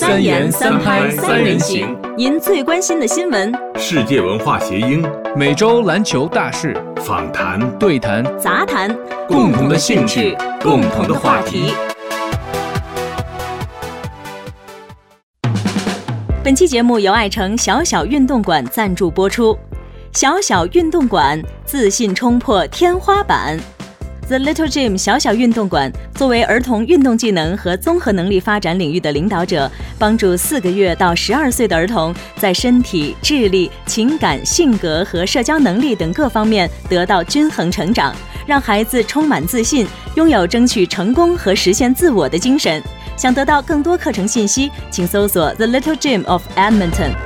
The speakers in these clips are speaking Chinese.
三言三拍三人行，您最关心的新闻，世界文化谐音，每周篮球大事，访谈。对谈。杂谈，共同的兴趣，共同的话题。本期节目由爱城小小运动馆赞助播出。小小运动馆，自信冲破天花板。The Little Gym 小小运动馆作为儿童运动技能和综合能力发展领域的领导者，帮助四个月到十二岁的儿童在身体、智力、情感、性格和社交能力等各方面得到均衡成长，让孩子充满自信，拥有争取成功和实现自我的精神。想得到更多课程信息，请搜索 The Little Gym of Edmonton。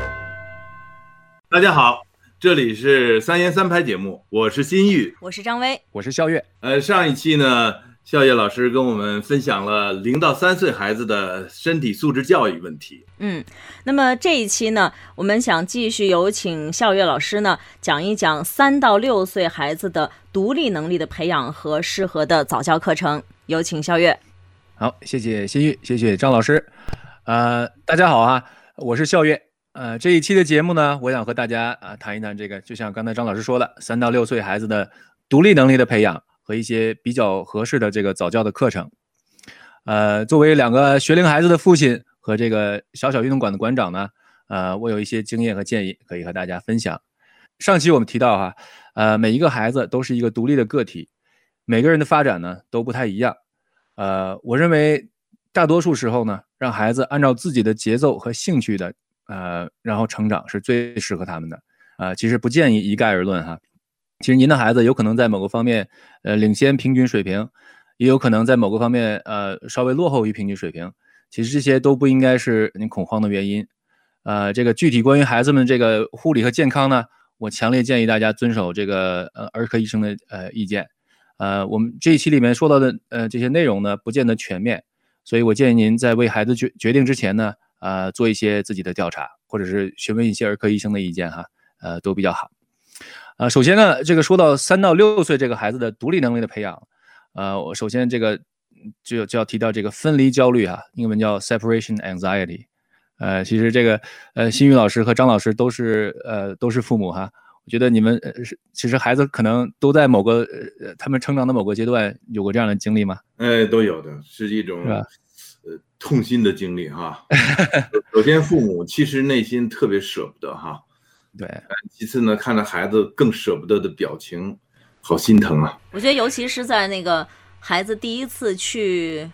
大家好，这里是三言三拍节目，我是金玉，我是张威。我是肖月。呃，上一期呢，笑月老师跟我们分享了零到三岁孩子的身体素质教育问题。嗯，那么这一期呢，我们想继续有请笑月老师呢讲一讲三到六岁孩子的独立能力的培养和适合的早教课程。有请笑月。好，谢谢新玉，谢谢张老师。呃，大家好啊，我是笑月。呃，这一期的节目呢，我想和大家啊谈一谈这个，就像刚才张老师说的，三到六岁孩子的独立能力的培养和一些比较合适的这个早教的课程。呃，作为两个学龄孩子的父亲和这个小小运动馆的馆长呢，呃，我有一些经验和建议可以和大家分享。上期我们提到哈，呃，每一个孩子都是一个独立的个体，每个人的发展呢都不太一样。呃，我认为大多数时候呢，让孩子按照自己的节奏和兴趣的，呃，然后成长是最适合他们的。呃，其实不建议一概而论哈。其实您的孩子有可能在某个方面，呃，领先平均水平，也有可能在某个方面，呃，稍微落后于平均水平。其实这些都不应该是您恐慌的原因。呃，这个具体关于孩子们这个护理和健康呢，我强烈建议大家遵守这个呃儿科医生的呃意见。呃，我们这一期里面说到的呃这些内容呢，不见得全面，所以我建议您在为孩子决决定之前呢，呃，做一些自己的调查，或者是询问一些儿科医生的意见哈，呃，都比较好。呃，首先呢，这个说到三到六岁这个孩子的独立能力的培养，呃，我首先这个就就要提到这个分离焦虑啊，英文叫 separation anxiety。呃，其实这个呃，新宇老师和张老师都是呃都是父母哈。我觉得你们呃是，其实孩子可能都在某个呃他们成长的某个阶段有过这样的经历吗？哎，都有的，是一种呃痛心的经历哈。首先，父母其实内心特别舍不得哈。对。其次呢，看着孩子更舍不得的表情，好心疼啊。我觉得，尤其是在那个孩子第一次去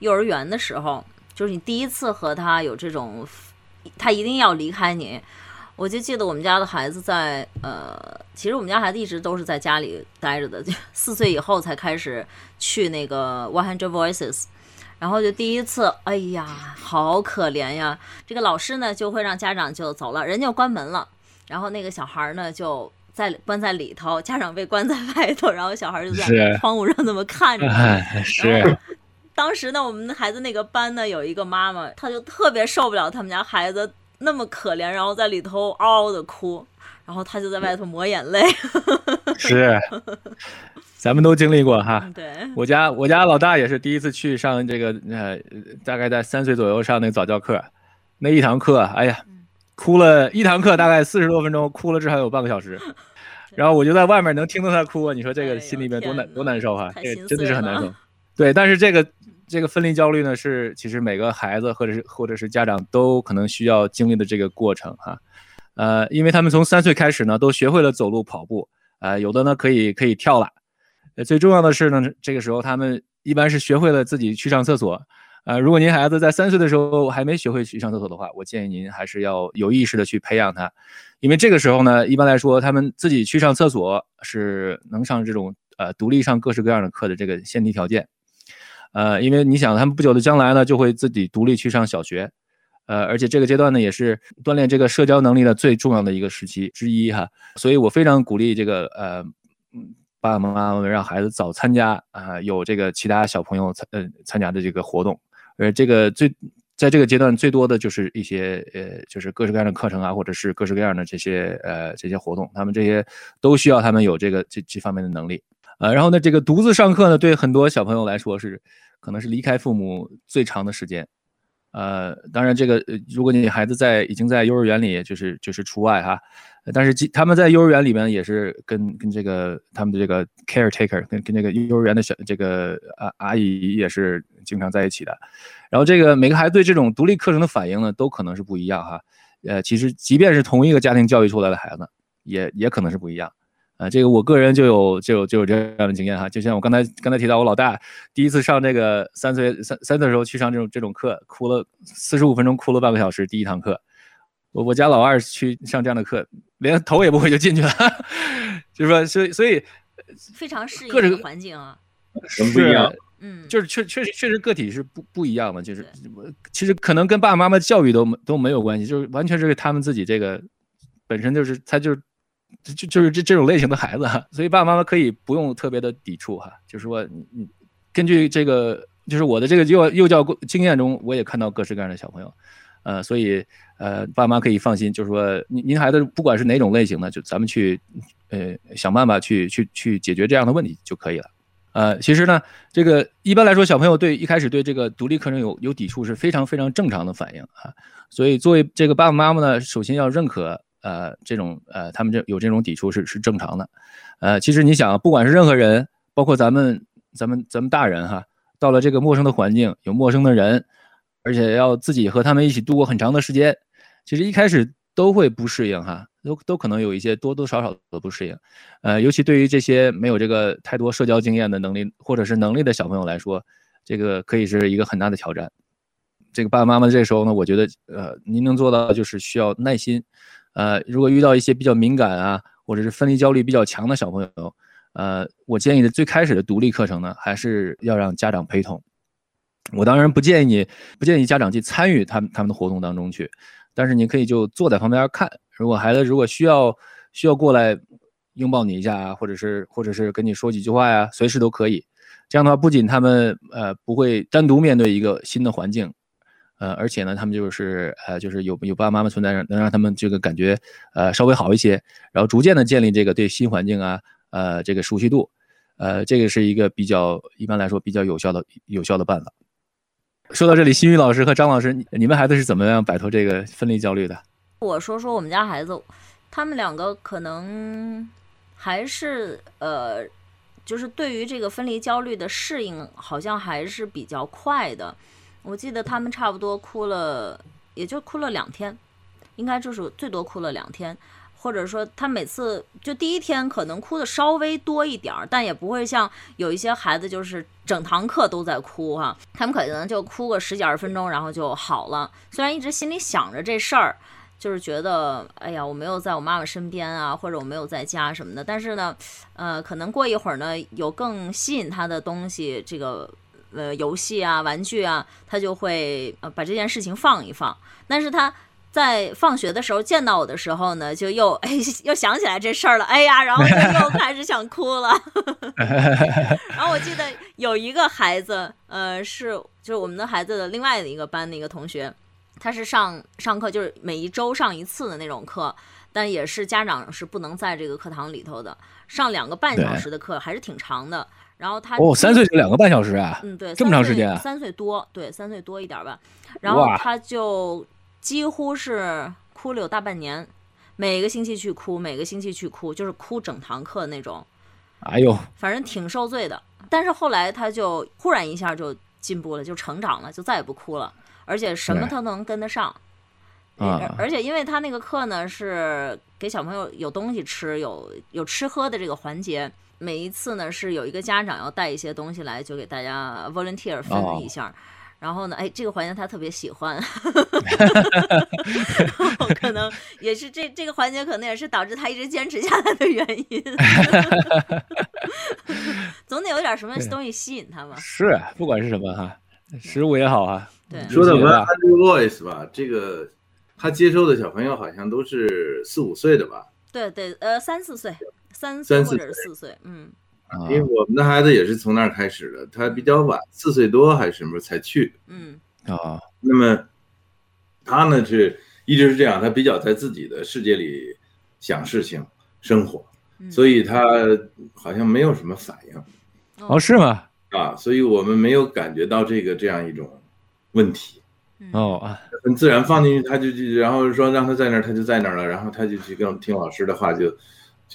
幼儿园的时候，就是你第一次和他有这种，他一定要离开你。我就记得我们家的孩子在呃，其实我们家孩子一直都是在家里待着的，四岁以后才开始去那个 One Hundred Voices，然后就第一次，哎呀，好可怜呀！这个老师呢就会让家长就走了，人就关门了，然后那个小孩呢就在关在里头，家长被关在外头，然后小孩就在窗户上那么看着。是。当时呢，我们的孩子那个班呢有一个妈妈，她就特别受不了他们家孩子。那么可怜，然后在里头嗷嗷的哭，然后他就在外头抹眼泪。是，咱们都经历过哈。对，我家我家老大也是第一次去上这个呃，大概在三岁左右上那个早教课，那一堂课，哎呀，哭了一堂课大概四十多分钟，哭了至少有半个小时。然后我就在外面能听到他哭，你说这个心里面多难多难受哈，这真的是很难受。对，但是这个。这个分离焦虑呢，是其实每个孩子或者是或者是家长都可能需要经历的这个过程哈，呃，因为他们从三岁开始呢，都学会了走路、跑步，呃，有的呢可以可以跳了，呃，最重要的是呢，这个时候他们一般是学会了自己去上厕所，呃，如果您孩子在三岁的时候还没学会去上厕所的话，我建议您还是要有意识的去培养他，因为这个时候呢，一般来说他们自己去上厕所是能上这种呃独立上各式各样的课的这个先提条件。呃，因为你想，他们不久的将来呢，就会自己独立去上小学，呃，而且这个阶段呢，也是锻炼这个社交能力的最重要的一个时期之一哈。所以我非常鼓励这个呃，爸爸妈妈们让孩子早参加啊，有这个其他小朋友参呃参加的这个活动，而这个最在这个阶段最多的就是一些呃，就是各式各样的课程啊，或者是各式各样的这些呃这些活动，他们这些都需要他们有这个这这方面的能力。呃，然后呢，这个独自上课呢，对很多小朋友来说是，可能是离开父母最长的时间，呃，当然这个如果你孩子在已经在幼儿园里，就是就是除外哈。但是他们在幼儿园里面也是跟跟这个他们的这个 caretaker 跟跟这个幼儿园的小这个阿阿姨也是经常在一起的。然后这个每个孩子对这种独立课程的反应呢，都可能是不一样哈。呃，其实即便是同一个家庭教育出来的孩子，也也可能是不一样。啊，这个我个人就有就有就有这样的经验哈。就像我刚才刚才提到，我老大第一次上这个三岁三三岁的时候去上这种这种课，哭了四十五分钟，哭了半个小时，第一堂课。我我家老二去上这样的课，连头也不回就进去了，就是说，所以所以非常适应这个环境啊，是不一样，嗯，就是确确实确实个体是不不一样的，就是其实可能跟爸爸妈妈教育都都没有关系，就是完全是他们自己这个本身就是他就就就是这这种类型的孩子，所以爸爸妈妈可以不用特别的抵触哈，就是说你你根据这个就是我的这个幼幼教经验中，我也看到各式各样的小朋友。呃，所以呃，爸妈可以放心，就是说，您您孩子不管是哪种类型的，就咱们去呃想办法去去去解决这样的问题就可以了。呃，其实呢，这个一般来说，小朋友对一开始对这个独立课程有有抵触是非常非常正常的反应啊。所以作为这个爸爸妈妈呢，首先要认可呃这种呃他们这有这种抵触是是正常的。呃，其实你想，不管是任何人，包括咱们咱们咱们大人哈，到了这个陌生的环境，有陌生的人。而且要自己和他们一起度过很长的时间，其实一开始都会不适应哈，都都可能有一些多多少少的不适应，呃，尤其对于这些没有这个太多社交经验的能力或者是能力的小朋友来说，这个可以是一个很大的挑战。这个爸爸妈妈这时候呢，我觉得呃，您能做到就是需要耐心，呃，如果遇到一些比较敏感啊，或者是分离焦虑比较强的小朋友，呃，我建议的最开始的独立课程呢，还是要让家长陪同。我当然不建议你，不建议家长去参与他们他们的活动当中去，但是你可以就坐在旁边看。如果孩子如果需要需要过来拥抱你一下啊，或者是或者是跟你说几句话呀，随时都可以。这样的话，不仅他们呃不会单独面对一个新的环境，呃，而且呢，他们就是呃就是有有爸爸妈妈存在，能让他们这个感觉呃稍微好一些，然后逐渐的建立这个对新环境啊呃这个熟悉度，呃这个是一个比较一般来说比较有效的有效的办法。说到这里，新宇老师和张老师，你们孩子是怎么样摆脱这个分离焦虑的？我说说我们家孩子，他们两个可能还是呃，就是对于这个分离焦虑的适应，好像还是比较快的。我记得他们差不多哭了，也就哭了两天，应该就是最多哭了两天。或者说他每次就第一天可能哭的稍微多一点儿，但也不会像有一些孩子就是整堂课都在哭哈，他们可能就哭个十几二十分钟，然后就好了。虽然一直心里想着这事儿，就是觉得哎呀我没有在我妈妈身边啊，或者我没有在家什么的，但是呢，呃，可能过一会儿呢，有更吸引他的东西，这个呃游戏啊、玩具啊，他就会呃把这件事情放一放，但是他。在放学的时候见到我的时候呢，就又 哎又想起来这事儿了，哎呀，然后就又开始想哭了。然后我记得有一个孩子，呃，是就是我们的孩子的另外的一个班的一个同学，他是上上课就是每一周上一次的那种课，但也是家长是不能在这个课堂里头的，上两个半小时的课还是挺长的。然后他哦，三岁就两个半小时啊？嗯，对，这么长时间啊？三岁多，对，三岁多一点吧。然后他就。几乎是哭了有大半年，每个星期去哭，每个星期去哭，就是哭整堂课那种。哎呦，反正挺受罪的。但是后来他就忽然一下就进步了，就成长了，就再也不哭了，而且什么他都能跟得上。啊！而且因为他那个课呢是给小朋友有东西吃，有有吃喝的这个环节，每一次呢是有一个家长要带一些东西来，就给大家 volunteer 分了一下。然后呢？哎，这个环节他特别喜欢，可能也是这这个环节，可能也是导致他一直坚持下来的原因。总得有点什么东西吸引他嘛。是，不管是什么哈，食物也好啊。对，说的 Andrew Voice 吧，这个他接收的小朋友好像都是四五岁的吧？对对，呃，三四岁，三岁或者是四岁，嗯。因为我们的孩子也是从那儿开始的，他比较晚，四岁多还是什么才去？嗯啊，那么他呢是一直是这样，他比较在自己的世界里想事情、生活，所以他好像没有什么反应。哦，是吗？啊，所以我们没有感觉到这个这样一种问题哦啊，很自然放进去，他就就然后说让他在那儿，他就在那儿了，然后他就去跟听老师的话，就就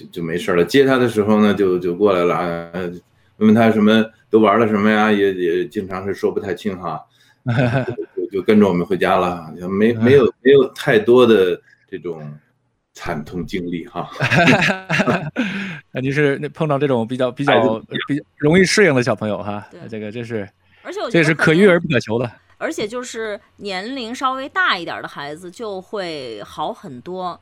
就没事了。接他的时候呢，就就过来了，问问他什么都玩了什么呀，也也经常是说不太清哈，就就跟着我们回家了，没没有没有太多的这种惨痛经历哈。那你是那碰到这种比较比较比较容易适应的小朋友哈，这个这是，而且我这是可遇而不可求的。而且就是年龄稍微大一点的孩子就会好很多，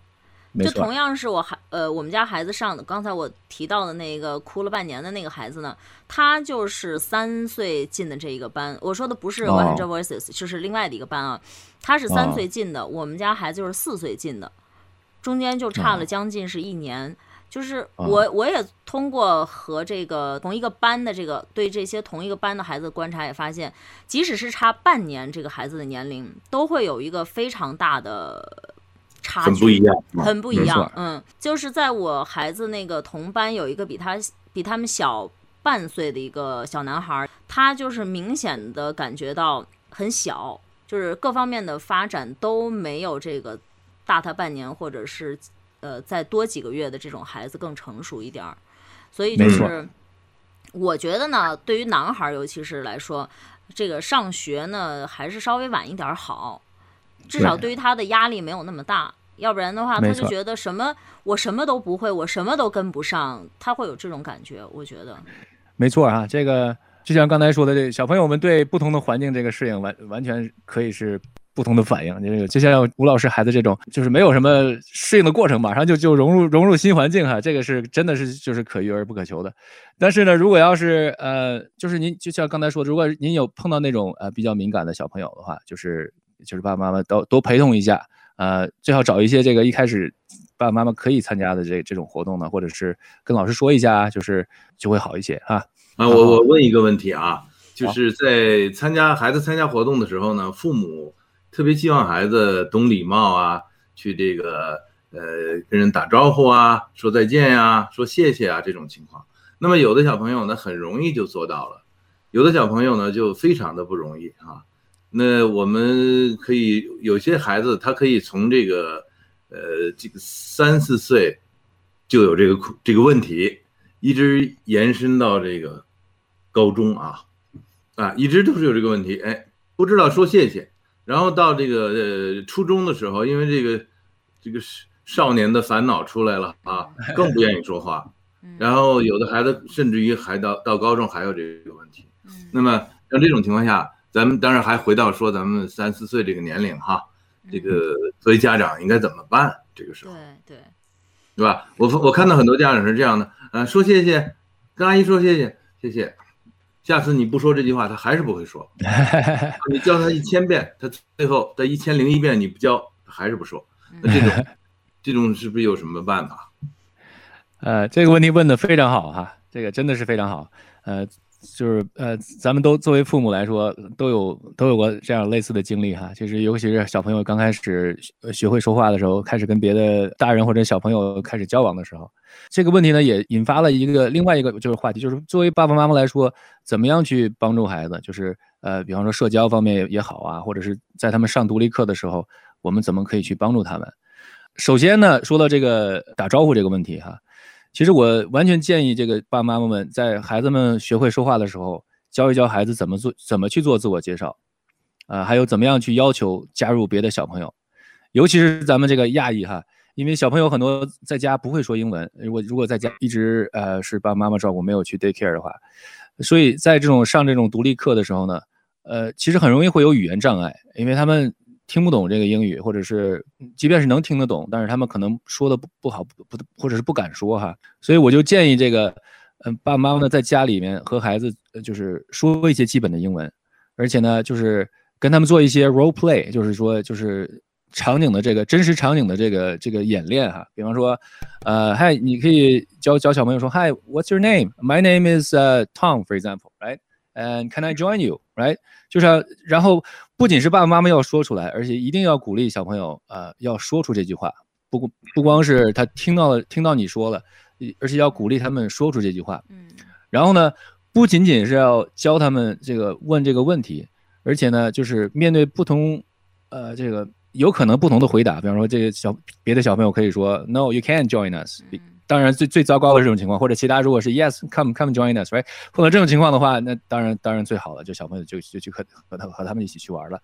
就同样是我孩呃我们家孩子上的，刚才我提到的那个哭了半年的那个孩子呢，他就是三岁进的这一个班，我说的不是 One Hundred Voices，就是另外的一个班啊，他是三岁进的，我们家孩子就是四岁进的，中间就差了将近是一年。就是我，我也通过和这个同一个班的这个对这些同一个班的孩子观察，也发现，即使是差半年，这个孩子的年龄都会有一个非常大的差距，很不一样，很不一样。嗯，就是在我孩子那个同班有一个比他比他们小半岁的一个小男孩，他就是明显的感觉到很小，就是各方面的发展都没有这个大他半年或者是。呃，再多几个月的这种孩子更成熟一点儿，所以就是我觉得呢，对于男孩尤其是来说，这个上学呢还是稍微晚一点好，至少对于他的压力没有那么大。要不然的话，他就觉得什么我什么都不会，我什么都跟不上，他会有这种感觉。我觉得没错啊，这个就像刚才说的，这小朋友们对不同的环境这个适应完完全可以是。不同的反应，就就像吴老师孩子这种，就是没有什么适应的过程，马上就就融入融入新环境哈，这个是真的是就是可遇而不可求的。但是呢，如果要是呃，就是您就像刚才说的，如果您有碰到那种呃比较敏感的小朋友的话，就是就是爸爸妈妈都都陪同一下，呃，最好找一些这个一开始爸爸妈妈可以参加的这这种活动呢，或者是跟老师说一下，就是就会好一些哈。啊，我我问一个问题啊，就是在参加孩子参加活动的时候呢，父母。特别希望孩子懂礼貌啊，去这个呃跟人打招呼啊，说再见呀，说谢谢啊这种情况。那么有的小朋友呢很容易就做到了，有的小朋友呢就非常的不容易啊。那我们可以有些孩子他可以从这个呃这个三四岁就有这个这个问题，一直延伸到这个高中啊啊一直都是有这个问题，哎不知道说谢谢。然后到这个呃初中的时候，因为这个这个少年的烦恼出来了啊，更不愿意说话。然后有的孩子甚至于还到到高中还有这个问题。那么像这种情况下，咱们当然还回到说咱们三四岁这个年龄哈，这个作为家长应该怎么办？这个时候，对对，对吧？我我看到很多家长是这样的，呃，说谢谢，跟阿姨说谢谢，谢谢。下次你不说这句话，他还是不会说。你教他一千遍，他最后在一千零一遍你不教，他还是不说。那这种，这种是不是有什么办法？呃，这个问题问的非常好哈，这个真的是非常好。呃。就是呃，咱们都作为父母来说，都有都有过这样类似的经历哈。其实，尤其是小朋友刚开始学会说话的时候，开始跟别的大人或者小朋友开始交往的时候，这个问题呢，也引发了一个另外一个就是话题，就是作为爸爸妈妈来说，怎么样去帮助孩子？就是呃，比方说社交方面也好啊，或者是在他们上独立课的时候，我们怎么可以去帮助他们？首先呢，说到这个打招呼这个问题哈。其实我完全建议这个爸爸妈妈们在孩子们学会说话的时候，教一教孩子怎么做，怎么去做自我介绍，啊，还有怎么样去要求加入别的小朋友，尤其是咱们这个亚裔哈，因为小朋友很多在家不会说英文，如果如果在家一直呃是爸爸妈妈照顾，没有去 day care 的话，所以在这种上这种独立课的时候呢，呃，其实很容易会有语言障碍，因为他们。听不懂这个英语，或者是即便是能听得懂，但是他们可能说的不不好，不不，或者是不敢说哈。所以我就建议这个，嗯，爸爸妈妈呢在家里面和孩子就是说一些基本的英文，而且呢就是跟他们做一些 role play，就是说就是场景的这个真实场景的这个这个演练哈。比方说，呃嗨你可以教教小朋友说，Hi，What's your name？My name is Tom，for example，right? example，right？And can I join you? Right？就是，然后不仅是爸爸妈妈要说出来，而且一定要鼓励小朋友，呃，要说出这句话。不不光是他听到了，听到你说了，而且要鼓励他们说出这句话。嗯。然后呢，不仅仅是要教他们这个问这个问题，而且呢，就是面对不同呃，这个有可能不同的回答，比方说这个小别的小朋友可以说 No, you can't join us。当然最最糟糕的这种情况，或者其他如果是 Yes, come come join us, right？碰到这种情况的话，那当然当然最好了，就小朋友就就去和和他和他们一起去玩了。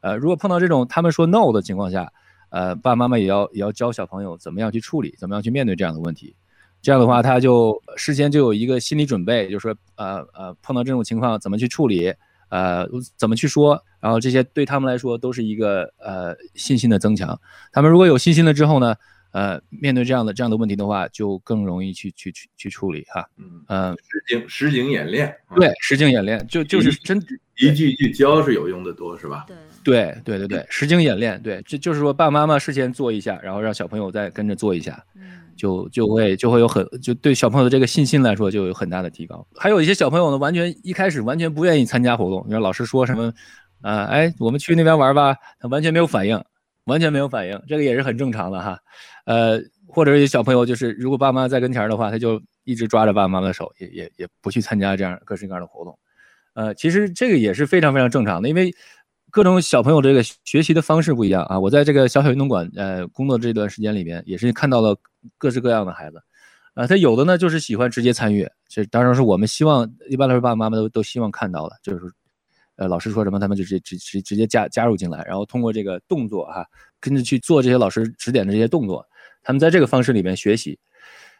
呃，如果碰到这种他们说 No 的情况下，呃，爸爸妈妈也要也要教小朋友怎么样去处理，怎么样去面对这样的问题。这样的话，他就事先就有一个心理准备，就是说，呃呃，碰到这种情况怎么去处理，呃，怎么去说，然后这些对他们来说都是一个呃信心的增强。他们如果有信心了之后呢，呃，面对这样的这样的问题的话，就更容易去去去去处理哈。嗯嗯，实景实景演练，对，实景演练就就是真一句一句教是有用的多，是吧？对对对对对，实景演练，对，这就是说爸爸妈妈事先做一下，然后让小朋友再跟着做一下。嗯就就会就会有很就对小朋友的这个信心来说就有很大的提高。还有一些小朋友呢，完全一开始完全不愿意参加活动，你说老师说什么，啊，哎，我们去那边玩吧，他完全没有反应，完全没有反应，这个也是很正常的哈。呃，或者有小朋友就是如果爸爸妈妈在跟前的话，他就一直抓着爸爸妈妈的手，也也也不去参加这样各式各样的活动。呃，其实这个也是非常非常正常的，因为。各种小朋友这个学习的方式不一样啊！我在这个小小运动馆呃工作这段时间里边，也是看到了各式各样的孩子，啊，他有的呢就是喜欢直接参与，这当然是我们希望一般来说爸爸妈妈都都希望看到的，就是呃老师说什么他们就直直直直接加加入进来，然后通过这个动作哈，跟着去做这些老师指点的这些动作，他们在这个方式里面学习。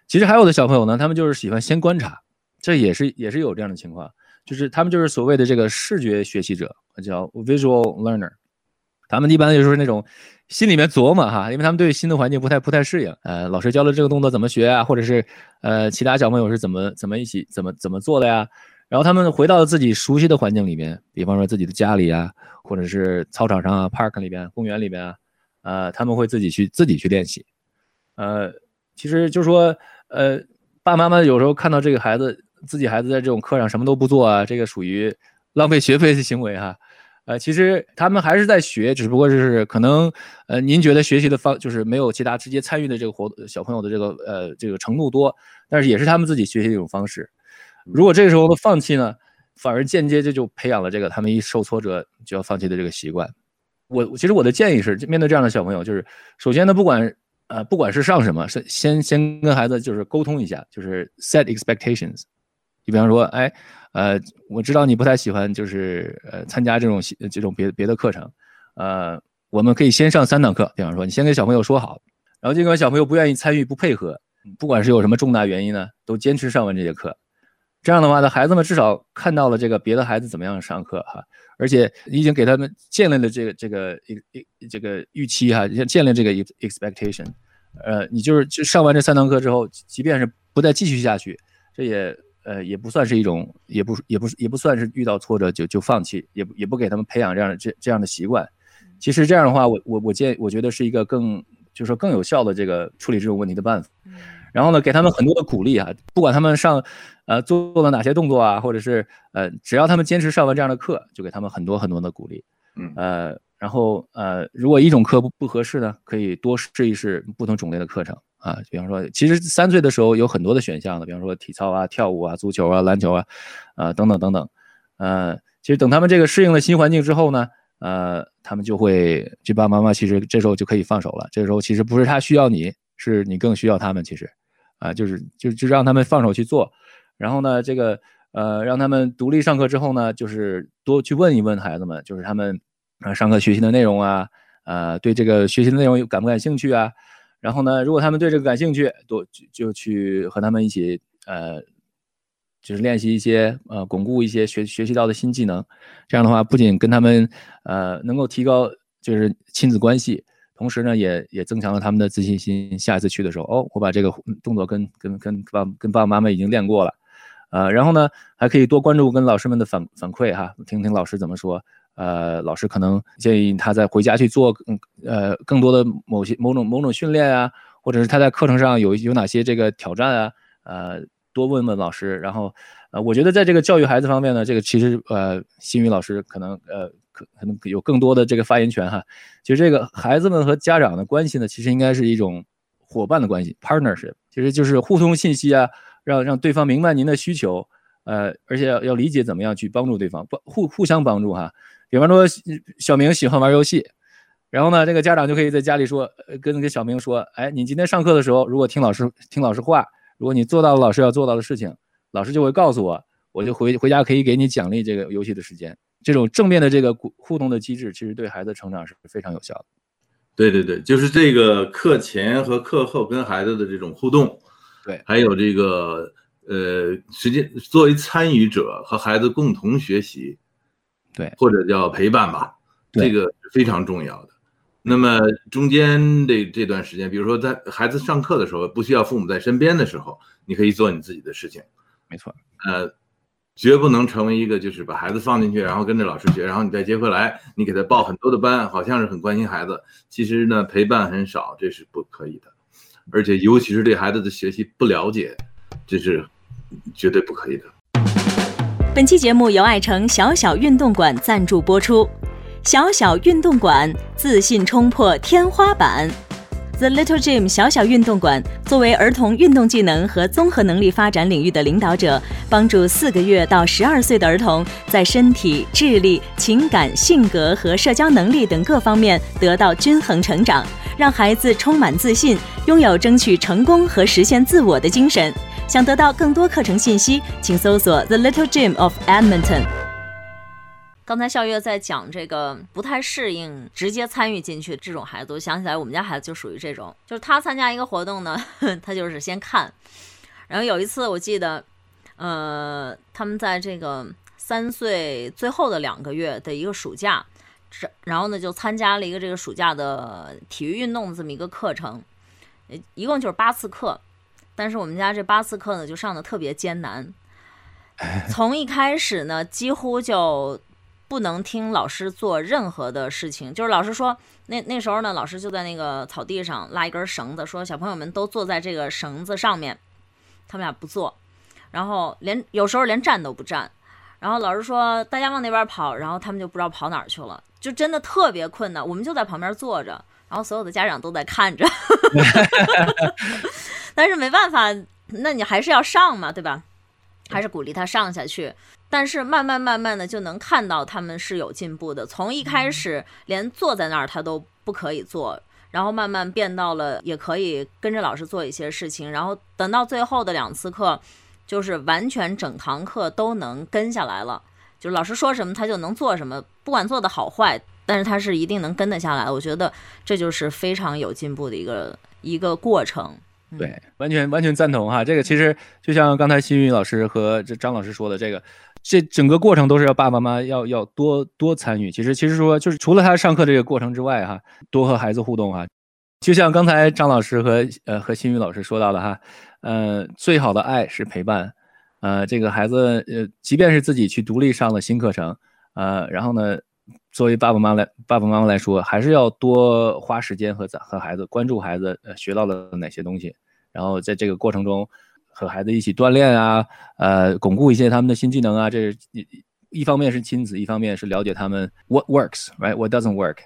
其实还有的小朋友呢，他们就是喜欢先观察，这也是也是有这样的情况。就是他们就是所谓的这个视觉学习者，叫 visual learner，他们一般就是那种心里面琢磨哈，因为他们对新的环境不太不太适应。呃，老师教了这个动作怎么学啊，或者是呃其他小朋友是怎么怎么一起怎么怎么做的呀？然后他们回到自己熟悉的环境里面，比方说自己的家里啊，或者是操场上啊、park 里边、公园里边啊，呃，他们会自己去自己去练习。呃，其实就说呃，爸爸妈妈有时候看到这个孩子。自己孩子在这种课上什么都不做啊，这个属于浪费学费的行为哈。呃，其实他们还是在学，只不过就是可能呃，您觉得学习的方就是没有其他直接参与的这个活小朋友的这个呃这个程度多，但是也是他们自己学习的一种方式。如果这个时候的放弃呢，反而间接这就培养了这个他们一受挫折就要放弃的这个习惯。我其实我的建议是，面对这样的小朋友，就是首先呢，不管呃不管是上什么，是先先跟孩子就是沟通一下，就是 set expectations。你比方说，哎，呃，我知道你不太喜欢，就是呃参加这种这种别别的课程，呃，我们可以先上三堂课。比方说，你先跟小朋友说好，然后尽管小朋友不愿意参与、不配合，不管是有什么重大原因呢，都坚持上完这节课。这样的话呢，孩子们至少看到了这个别的孩子怎么样上课哈，而且已经给他们建立了这个这个一一这个预期哈，建立这个 expectation。呃，你就是就上完这三堂课之后，即便是不再继续下去，这也。呃，也不算是一种，也不也不也不算是遇到挫折就就放弃，也不也不给他们培养这样的这这样的习惯。其实这样的话，我我我建我觉得是一个更就是说更有效的这个处理这种问题的办法。然后呢，给他们很多的鼓励啊，不管他们上呃做了哪些动作啊，或者是呃只要他们坚持上完这样的课，就给他们很多很多的鼓励。嗯呃，然后呃如果一种课不不合适呢，可以多试一试不同种类的课程。啊，比方说，其实三岁的时候有很多的选项的，比方说体操啊、跳舞啊、足球啊、篮球啊，啊等等等等。呃，其实等他们这个适应了新环境之后呢，呃，他们就会，这爸爸妈妈其实这时候就可以放手了。这时候其实不是他需要你，是你更需要他们。其实，啊，就是就就让他们放手去做。然后呢，这个呃，让他们独立上课之后呢，就是多去问一问孩子们，就是他们啊上课学习的内容啊，呃，对这个学习的内容感不感兴趣啊？然后呢，如果他们对这个感兴趣，多就就去和他们一起，呃，就是练习一些，呃，巩固一些学学习到的新技能。这样的话，不仅跟他们，呃，能够提高就是亲子关系，同时呢，也也增强了他们的自信心。下一次去的时候，哦，我把这个动作跟跟跟爸跟爸爸妈妈已经练过了，呃，然后呢，还可以多关注跟老师们的反反馈哈，听听老师怎么说。呃，老师可能建议他在回家去做，嗯，呃，更多的某些某种某种训练啊，或者是他在课程上有有哪些这个挑战啊，呃，多问问老师。然后，呃，我觉得在这个教育孩子方面呢，这个其实呃，新宇老师可能呃可能有更多的这个发言权哈。其实这个孩子们和家长的关系呢，其实应该是一种伙伴的关系，partnership，其实就是互通信息啊，让让对方明白您的需求，呃，而且要要理解怎么样去帮助对方，帮互互相帮助哈。比方说，小明喜欢玩游戏，然后呢，这个家长就可以在家里说，呃跟那个小明说，哎，你今天上课的时候，如果听老师听老师话，如果你做到了老师要做到的事情，老师就会告诉我，我就回回家可以给你奖励这个游戏的时间。这种正面的这个互互动的机制，其实对孩子成长是非常有效的。对对对，就是这个课前和课后跟孩子的这种互动，对，还有这个呃，实际作为参与者和孩子共同学习，对，或者叫陪伴吧，对。这个是非常重要的。那么中间这这段时间，比如说在孩子上课的时候，不需要父母在身边的时候，你可以做你自己的事情，没错，呃，绝不能成为一个就是把孩子放进去，然后跟着老师学，然后你再接回来，你给他报很多的班，好像是很关心孩子，其实呢陪伴很少，这是不可以的，而且尤其是对孩子的学习不了解，这是绝对不可以的。本期节目由爱城小小运动馆赞助播出。小小运动馆，自信冲破天花板。The Little Gym 小小运动馆作为儿童运动技能和综合能力发展领域的领导者，帮助四个月到十二岁的儿童在身体、智力、情感、性格和社交能力等各方面得到均衡成长，让孩子充满自信，拥有争取成功和实现自我的精神。想得到更多课程信息，请搜索 The Little Gym of Edmonton。刚才笑月在讲这个不太适应直接参与进去这种孩子，我想起来我们家孩子就属于这种，就是他参加一个活动呢，他就是先看，然后有一次我记得，呃，他们在这个三岁最后的两个月的一个暑假，这然后呢就参加了一个这个暑假的体育运动的这么一个课程，呃一共就是八次课，但是我们家这八次课呢就上的特别艰难，从一开始呢几乎就。不能听老师做任何的事情，就是老师说那那时候呢，老师就在那个草地上拉一根绳子，说小朋友们都坐在这个绳子上面，他们俩不坐，然后连有时候连站都不站，然后老师说大家往那边跑，然后他们就不知道跑哪儿去了，就真的特别困难。我们就在旁边坐着，然后所有的家长都在看着，但是没办法，那你还是要上嘛，对吧？还是鼓励他上下去。但是慢慢慢慢的就能看到他们是有进步的，从一开始连坐在那儿他都不可以坐，然后慢慢变到了也可以跟着老师做一些事情，然后等到最后的两次课，就是完全整堂课都能跟下来了，就是老师说什么他就能做什么，不管做的好坏，但是他是一定能跟得下来。我觉得这就是非常有进步的一个一个过程。对，完全完全赞同哈。这个其实就像刚才新宇老师和这张老师说的，这个这整个过程都是要爸爸妈妈要要多多参与。其实其实说就是除了他上课这个过程之外哈，多和孩子互动哈。就像刚才张老师和呃和新宇老师说到的哈，呃，最好的爱是陪伴。呃，这个孩子呃，即便是自己去独立上了新课程，呃，然后呢，作为爸爸妈妈来爸爸妈妈来说，还是要多花时间和和孩子关注孩子呃学到了哪些东西。然后在这个过程中，和孩子一起锻炼啊，呃，巩固一些他们的新技能啊。这是一一方面是亲子，一方面是了解他们 what works，right，what doesn't work。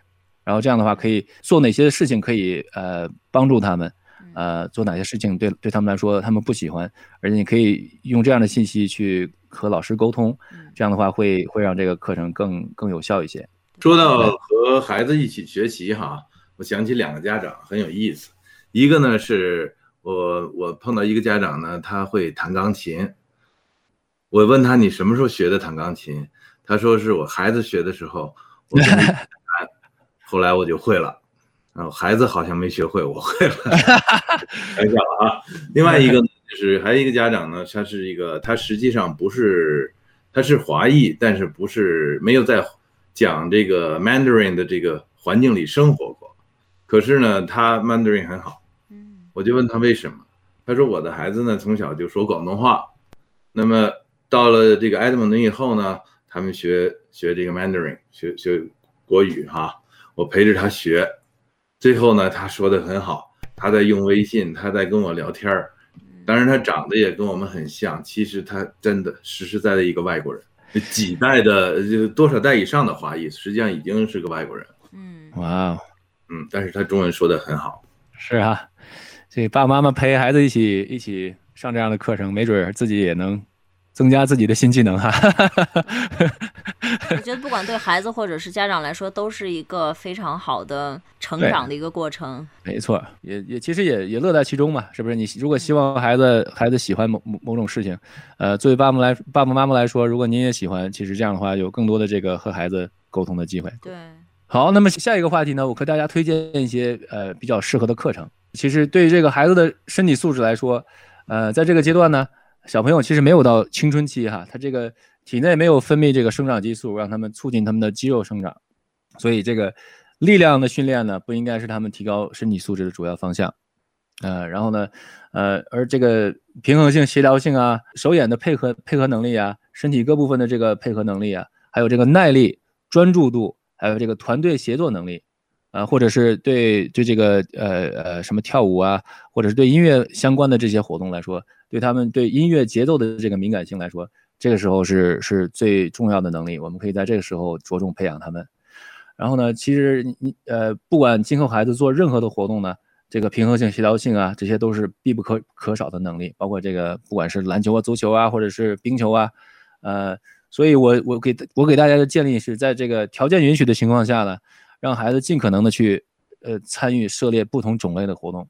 然后这样的话，可以做哪些事情可以呃帮助他们，呃，做哪些事情对对他们来说他们不喜欢，而且你可以用这样的信息去和老师沟通，这样的话会会让这个课程更更有效一些。说到和孩子一起学习哈，我想起两个家长很有意思，一个呢是。我我碰到一个家长呢，他会弹钢琴。我问他你什么时候学的弹钢琴？他说是我孩子学的时候，我弹，后来我就会了。然后孩子好像没学会，我会了。开玩笑啊！另外一个呢，就是还有一个家长呢，他是一个，他实际上不是，他是华裔，但是不是没有在讲这个 Mandarin 的这个环境里生活过，可是呢，他 Mandarin 很好。我就问他为什么，他说我的孩子呢从小就说广东话，那么到了这个埃德蒙顿以后呢，他们学学这个 Mandarin，学学国语哈，我陪着他学，最后呢他说的很好，他在用微信，他在跟我聊天儿，当然他长得也跟我们很像，其实他真的实实在在一个外国人，几代的就多少代以上的华裔，实际上已经是个外国人，嗯，哇，嗯，但是他中文说的很好，是啊。这爸爸妈妈陪孩子一起一起上这样的课程，没准自己也能增加自己的新技能哈。我觉得不管对孩子或者是家长来说，都是一个非常好的成长的一个过程。没错，也也其实也也乐在其中嘛，是不是？你如果希望孩子孩子喜欢某某某种事情，呃，作为爸爸来爸爸妈妈来说，如果您也喜欢，其实这样的话有更多的这个和孩子沟通的机会。对，好，那么下一个话题呢，我和大家推荐一些呃比较适合的课程。其实对于这个孩子的身体素质来说，呃，在这个阶段呢，小朋友其实没有到青春期哈，他这个体内没有分泌这个生长激素，让他们促进他们的肌肉生长，所以这个力量的训练呢，不应该是他们提高身体素质的主要方向。呃，然后呢，呃，而这个平衡性、协调性啊，手眼的配合配合能力啊，身体各部分的这个配合能力啊，还有这个耐力、专注度，还有这个团队协作能力。呃，或者是对对这个呃呃什么跳舞啊，或者是对音乐相关的这些活动来说，对他们对音乐节奏的这个敏感性来说，这个时候是是最重要的能力。我们可以在这个时候着重培养他们。然后呢，其实你呃，不管今后孩子做任何的活动呢，这个平衡性、协调性啊，这些都是必不可可少的能力。包括这个不管是篮球啊、足球啊，或者是冰球啊，呃，所以我我给我给大家的建议是在这个条件允许的情况下呢。让孩子尽可能的去，呃，参与涉猎不同种类的活动，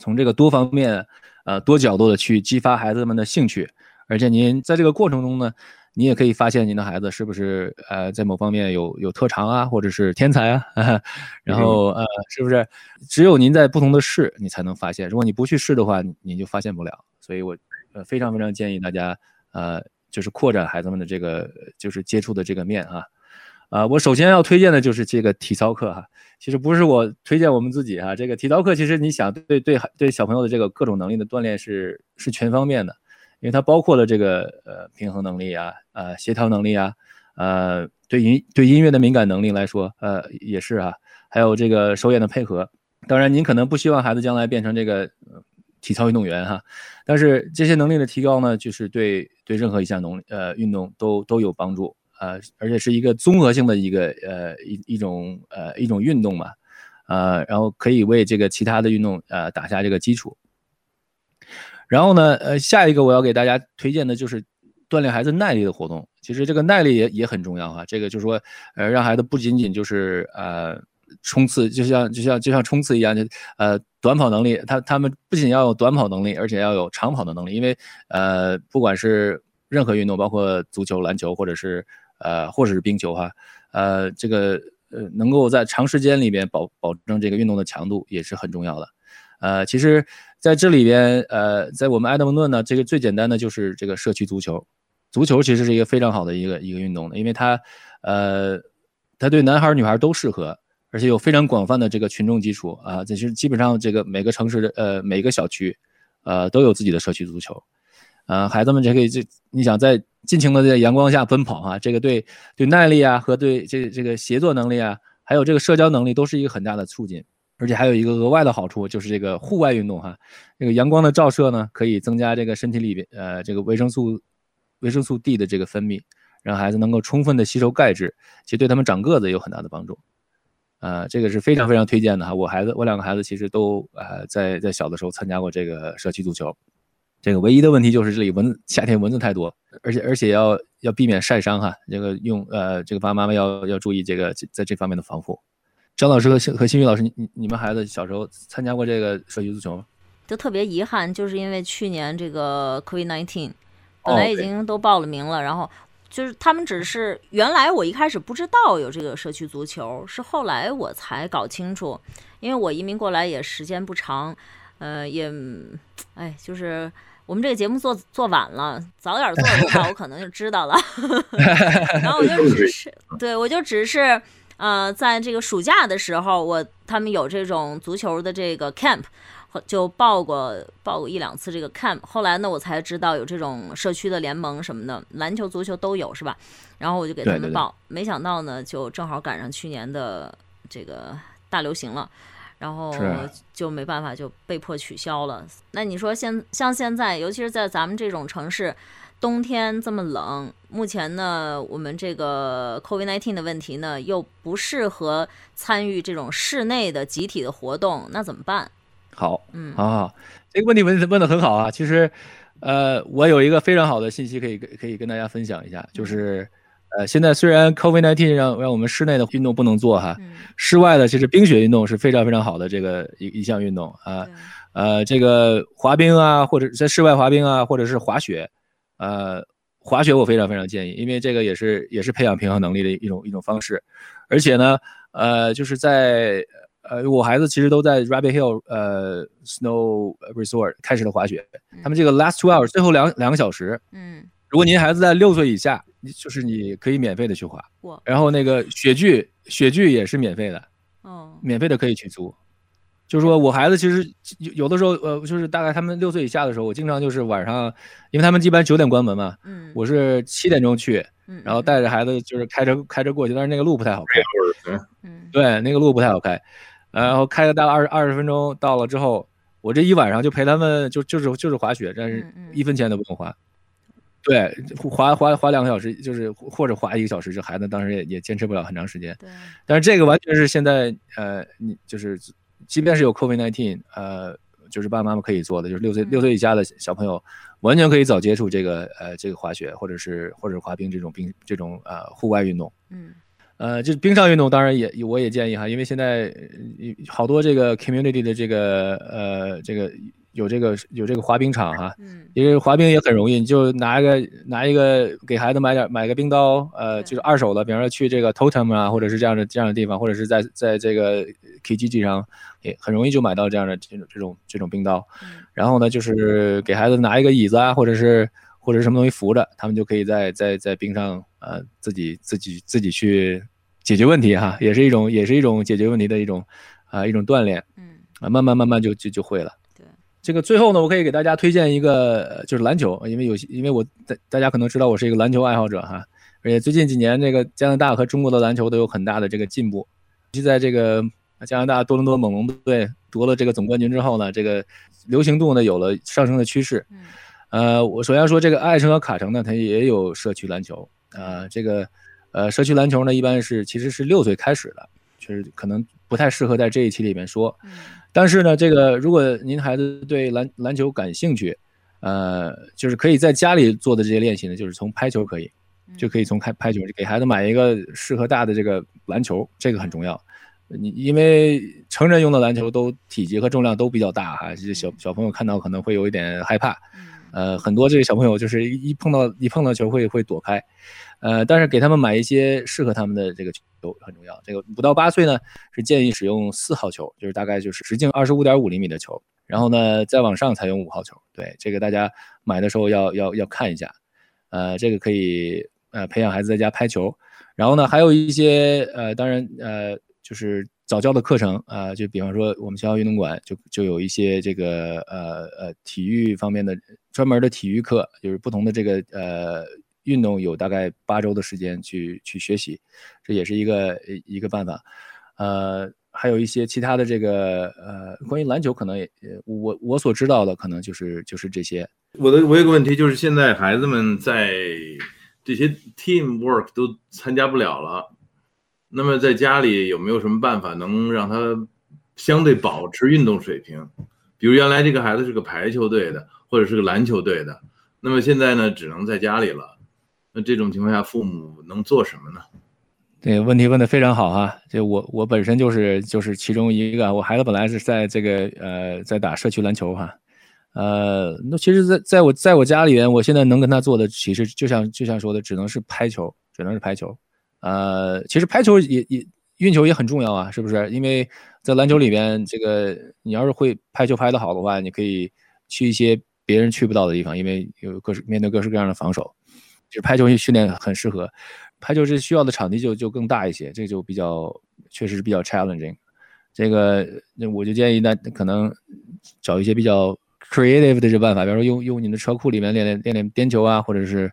从这个多方面，呃，多角度的去激发孩子们的兴趣。而且您在这个过程中呢，你也可以发现您的孩子是不是，呃，在某方面有有特长啊，或者是天才啊。然后，呃，是不是只有您在不同的试，你才能发现？如果你不去试的话，你就发现不了。所以我，呃，非常非常建议大家，呃，就是扩展孩子们的这个就是接触的这个面啊。啊，我首先要推荐的就是这个体操课哈。其实不是我推荐我们自己哈，这个体操课其实你想对对对小朋友的这个各种能力的锻炼是是全方面的，因为它包括了这个呃平衡能力啊，呃协调能力啊，呃对音对音乐的敏感能力来说，呃也是啊，还有这个手眼的配合。当然您可能不希望孩子将来变成这个体操运动员哈，但是这些能力的提高呢，就是对对任何一项能呃运动都都有帮助。呃，而且是一个综合性的一个呃一一种呃一种运动嘛，呃，然后可以为这个其他的运动呃打下这个基础。然后呢，呃，下一个我要给大家推荐的就是锻炼孩子耐力的活动。其实这个耐力也也很重要哈。这个就是说，呃，让孩子不仅仅就是呃冲刺，就像就像就像冲刺一样，就呃短跑能力，他他们不仅要有短跑能力，而且要有长跑的能力。因为呃，不管是任何运动，包括足球、篮球，或者是呃，或者是冰球哈，呃，这个呃，能够在长时间里边保保证这个运动的强度也是很重要的。呃，其实在这里边，呃，在我们埃德蒙顿呢，这个最简单的就是这个社区足球。足球其实是一个非常好的一个一个运动的，因为它，呃，它对男孩女孩都适合，而且有非常广泛的这个群众基础啊。这是基本上这个每个城市的呃每个小区，呃都有自己的社区足球。呃，孩子们就可以这，你想在尽情的在阳光下奔跑啊，这个对对耐力啊和对这这个协作能力啊，还有这个社交能力都是一个很大的促进，而且还有一个额外的好处就是这个户外运动哈，这个阳光的照射呢可以增加这个身体里边呃这个维生素维生素 D 的这个分泌，让孩子能够充分的吸收钙质，其实对他们长个子有很大的帮助，呃，这个是非常非常推荐的哈，我孩子我两个孩子其实都呃在在小的时候参加过这个社区足球。这个唯一的问题就是这里蚊子夏天蚊子太多，而且而且要要避免晒伤哈。这个用呃这个爸爸妈妈要要注意这个在这方面的防护。张老师和和新宇老师，你你你们孩子小时候参加过这个社区足球吗？就特别遗憾，就是因为去年这个 COVID-19，本来已经都报了名了，然后就是他们只是原来我一开始不知道有这个社区足球，是后来我才搞清楚，因为我移民过来也时间不长，呃也哎就是。我们这个节目做做晚了，早点做的话，我可能就知道了。然后我就只是，对我就只是，呃，在这个暑假的时候，我他们有这种足球的这个 camp，就报过报过一两次这个 camp。后来呢，我才知道有这种社区的联盟什么的，篮球、足球都有，是吧？然后我就给他们报，没想到呢，就正好赶上去年的这个大流行了。然后就没办法，就被迫取消了。那你说现像现在，尤其是在咱们这种城市，冬天这么冷，目前呢，我们这个 COVID-19 的问题呢，又不适合参与这种室内的集体的活动，那怎么办？好，嗯，好好，这个问题问问的很好啊。其实，呃，我有一个非常好的信息可以可以跟大家分享一下，就是呃，现在虽然 COVID-19 让让我们室内的运动不能做哈，嗯。室外的其实冰雪运动是非常非常好的这个一一项运动啊。对。呃，这个滑冰啊，或者在室外滑冰啊，或者是滑雪，呃，滑雪我非常非常建议，因为这个也是也是培养平衡能力的一种一种方式，而且呢，呃，就是在呃，我孩子其实都在 Rabbit Hill 呃 Snow Resort 开始了滑雪，他们这个。last two hours 最后两两个小时，嗯如果您孩子在六岁以下，你就是你可以免费的去滑哇，然后那个雪具雪具也是免费的，哦免费的可以去租。就是说我孩子其实有有的时候，呃，就是大概他们六岁以下的时候，我经常就是晚上，因为他们一般九点关门嘛，嗯我是七点钟去，嗯然后带着孩子就是开车开车过去，但是那个路不太好开，嗯。对，那个路不太好开，然后开了大概二二十分钟，到了之后，我这一晚上就陪他们就就是就是滑雪，但是一分钱都不用花。对，滑滑滑两个小时，就是或者滑一个小时，这孩子当时也也坚持不了很长时间。对但是这个完全是现在呃，你就是即便是有 COVID nineteen，呃，就是爸爸妈妈可以做的，就是六岁嗯六岁以下的小朋友完全可以早接触这个呃这个滑雪或者是或者是滑冰这种冰这种呃户外运动。嗯呃，就是冰上运动，当然也我也建议哈，因为现在呃好多这个 community 的这个呃这个有这个有这个滑冰场哈，嗯因为滑冰也很容易，你就拿一个拿一个给孩子买点买个冰刀，呃，就是二手的，比方说去这个 Totem 啊，或者是这样的这样的地方，或者是在在这个 Kijiji 上，也很容易就买到这样的这种这种这种冰刀。嗯然后呢，就是给孩子拿一个椅子啊，或者是或者是什么东西扶着，他们就可以在在在冰上呃自己自己自己去解决问题哈，也是一种也是一种解决问题的一种啊、一种锻炼嗯啊，慢慢慢慢就就就会了。对这个最后呢，我可以给大家推荐一个，呃就是篮球，因为有些因为我大大家可能知道我是一个篮球爱好者哈，而且最近几年这个加拿大和中国的篮球都有很大的这个进步，尤其在这个加拿大多伦多猛龙队夺了这个总冠军之后呢，这个流行度呢有了上升的趋势。嗯呃，我首先说这个爱城和卡城呢，它也有社区篮球，呃，这个呃社区篮球呢一般是其实是六岁开始的，确实可能不太适合在这一期里面说。嗯但是呢，这个如果您孩子对篮篮球感兴趣，呃，就是可以在家里做的这些练习呢，就是从拍球可以，就可以从开拍球，给孩子买一个适合大的这个篮球，这个很重要。你因为成人用的篮球都体积和重量都比较大哈，这小小朋友看到可能会有一点害怕。嗯呃，很多这个小朋友就是一碰到一碰到球会会躲开，呃，但是给他们买一些适合他们的这个球很重要。这个五到八岁呢是建议使用四号球，就是大概就是直径二十五点五厘米的球，然后呢再往上才用五号球。对，这个大家买的时候要要要看一下，呃，这个可以呃培养孩子在家拍球，然后呢还有一些呃，当然呃就是早教的课程啊、呃就比方说我们学校运动馆就就有一些这个呃呃体育方面的专门的体育课，就是不同的这个呃运动有大概八周的时间去去学习，这也是一个一个办法。呃，还有一些其他的这个呃关于篮球可能也我我所知道的可能就是就是这些。我的我有个问题就是，现在孩子们在这些 team work 都参加不了了，那么在家里有没有什么办法能让他相对保持运动水平？比如原来这个孩子是个排球队的，或者是个篮球队的，那么现在呢，只能在家里了。那这种情况下，父母能做什么呢？这个问题问的非常好哈，这我我本身就是就是其中一个，我孩子本来是在这个呃在打社区篮球哈，呃，那其实在在我在我家里边，我现在能跟他做的，其实就像就像说的，只能是拍球，只能是拍球，呃，其实拍球也也运球也很重要啊，是不是？因为在篮球里边，这个你要是会拍球拍得好的话，你可以去一些别人去不到的地方，因为有各式面对各式各样的防守，就是拍球训练很适合。拍球这需要的场地就就更大一些，这就比较确实是比较 challenging。这个那我就建议那可能找一些比较 creative 的这办法，比如说用用你的车库里面练练练练颠球啊，或者是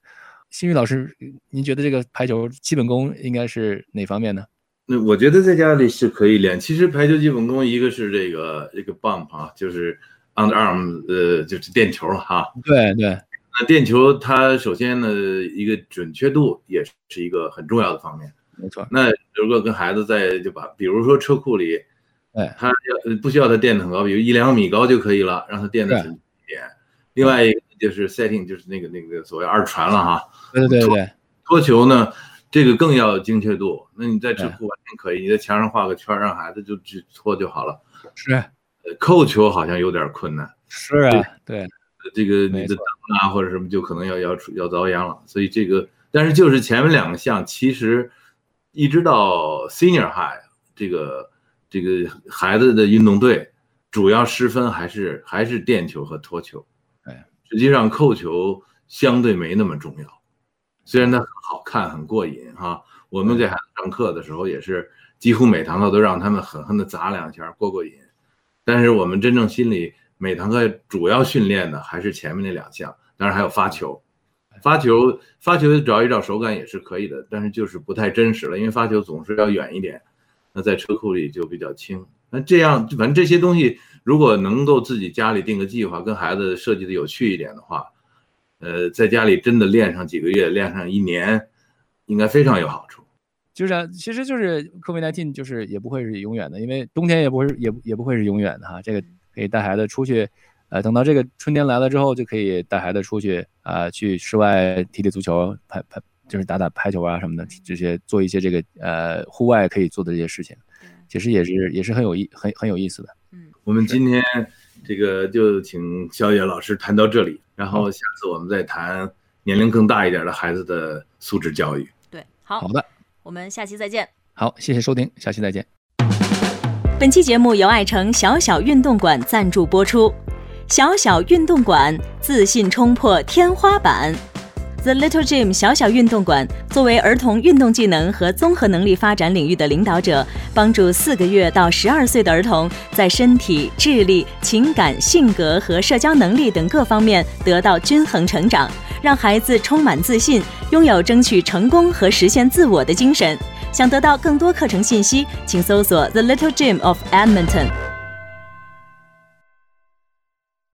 新宇老师，您觉得这个排球基本功应该是哪方面呢？那我觉得在家里是可以练。其实排球基本功，一个是这个这个 bump 啊，就是 underarm，呃，就是垫球了哈。对对，那垫球它首先呢，一个准确度也是一个很重要的方面。没错，那如果跟孩子在就把，比如说车库里，哎他要呃不需要他垫的很高，比如一两米高就可以了，让他垫得是很低一点。另外一个就是 setting，就是那个那个所谓二传了哈。对对对对，托球呢，这个更要精确度。那你在纸库完全可以，你在墙上画个圈，让孩子就去托就好了。是，呃，扣球好像有点困难。是啊，对，这个你的灯啊或者什么就可能要要要遭殃了。所以这个，但是就是前面两个项，其实一直到 senior high 这个这个孩子的运动队，主要失分还是还是垫球和托球。哎，实际上扣球相对没那么重要，虽然它很好看很过瘾哈。我们给孩子上课的时候也是，几乎每堂课都让他们狠狠的砸两下过过瘾。但是我们真正心里每堂课主要训练的还是前面那两项，当然还有发球。发球发球找一找手感也是可以的，但是就是不太真实了，因为发球总是要远一点。那在车库里就比较轻。那这样反正这些东西，如果能够自己家里定个计划，跟孩子设计的有趣一点的话，呃，在家里真的练上几个月，练上一年，应该非常有好处。就是啊，其实就是 COVID-19，就是也不会是永远的，因为冬天也不会也也不会是永远的哈。这个可以带孩子出去，呃，等到这个春天来了之后，就可以带孩子出去啊，去室外踢踢足球、拍拍，就是打打排球啊什么的，这些做一些这个呃户外可以做的这些事情，其实也是也是很有意很很有意思的。嗯，我们今天这个就请肖野老师谈到这里，然后下次我们再谈年龄更大一点的孩子的素质教育。对，好，好的，我们下期再见。好，谢谢收听，下期再见。本期节目由爱城小小运动馆赞助播出。小小运动馆，自信冲破天花板。The Little Gym 小小运动馆作为儿童运动技能和综合能力发展领域的领导者，帮助四个月到十二岁的儿童在身体、智力、情感、性格和社交能力等各方面得到均衡成长，让孩子充满自信，拥有争取成功和实现自我的精神。想得到更多课程信息，请搜索 The Little Gym of Edmonton。